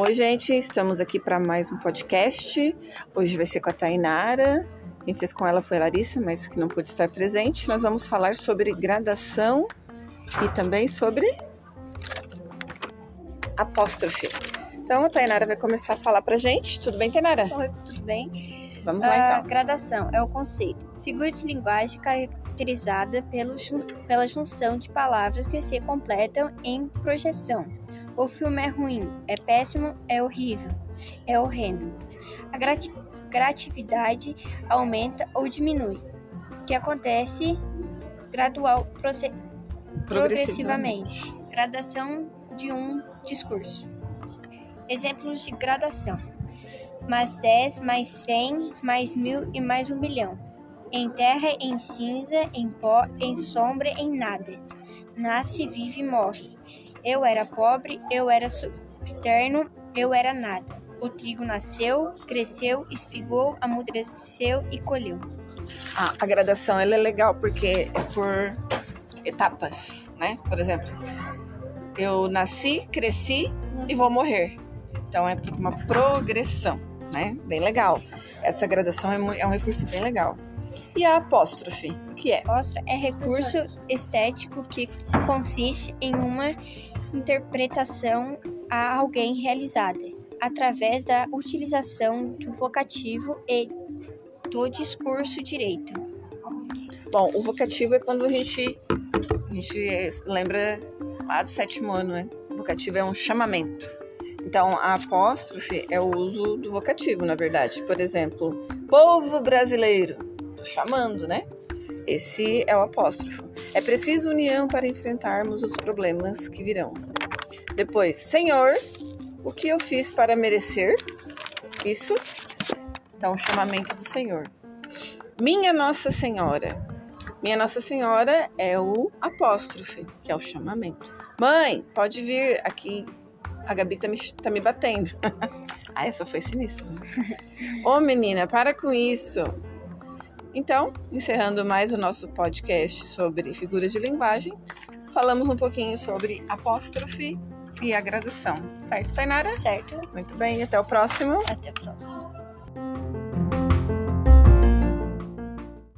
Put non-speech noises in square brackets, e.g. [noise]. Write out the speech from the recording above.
Oi, gente, estamos aqui para mais um podcast. Hoje vai ser com a Tainara. Quem fez com ela foi a Larissa, mas que não pôde estar presente. Nós vamos falar sobre gradação e também sobre apóstrofe. Então a Tainara vai começar a falar pra gente. Tudo bem, Tainara? Oi, tudo bem? Vamos lá então. Uh, gradação é o conceito. Figura de linguagem caracterizada pelo, pela junção de palavras que se completam em projeção. O filme é ruim, é péssimo, é horrível, é horrendo. A grati gratividade aumenta ou diminui, que acontece gradual, progressivamente. Gradação de um discurso. Exemplos de gradação: mais 10, mais 100, mais mil e mais um milhão. Em terra, em cinza, em pó, em sombra, em nada. Nasce, vive e morre. Eu era pobre, eu era subterno, eu era nada. O trigo nasceu, cresceu, espigou, amadureceu e colheu. Ah, a gradação ela é legal porque é por etapas, né? Por exemplo, eu nasci, cresci e vou morrer. Então é uma progressão, né? Bem legal. Essa gradação é, é um recurso bem legal. E a apóstrofe, o que é? Apóstrofe é recurso estético que consiste em uma interpretação a alguém realizada através da utilização do vocativo e do discurso direito. Bom, o vocativo é quando a gente, a gente lembra lá do sétimo ano, né? O vocativo é um chamamento. Então, a apóstrofe é o uso do vocativo, na verdade. Por exemplo, povo brasileiro. Tô chamando, né? Esse é o apóstrofo. É preciso união para enfrentarmos os problemas que virão. Depois, Senhor, o que eu fiz para merecer isso? Então, o chamamento do Senhor. Minha Nossa Senhora. Minha Nossa Senhora é o apóstrofe, que é o chamamento. Mãe, pode vir aqui. A Gabi tá me, tá me batendo. [laughs] ah, essa foi sinistra. [laughs] Ô menina, para com isso. Então, encerrando mais o nosso podcast sobre figuras de linguagem, falamos um pouquinho sobre apóstrofe e a graduação. Certo, Tainara? Certo. Muito bem, até o próximo. Até o próximo.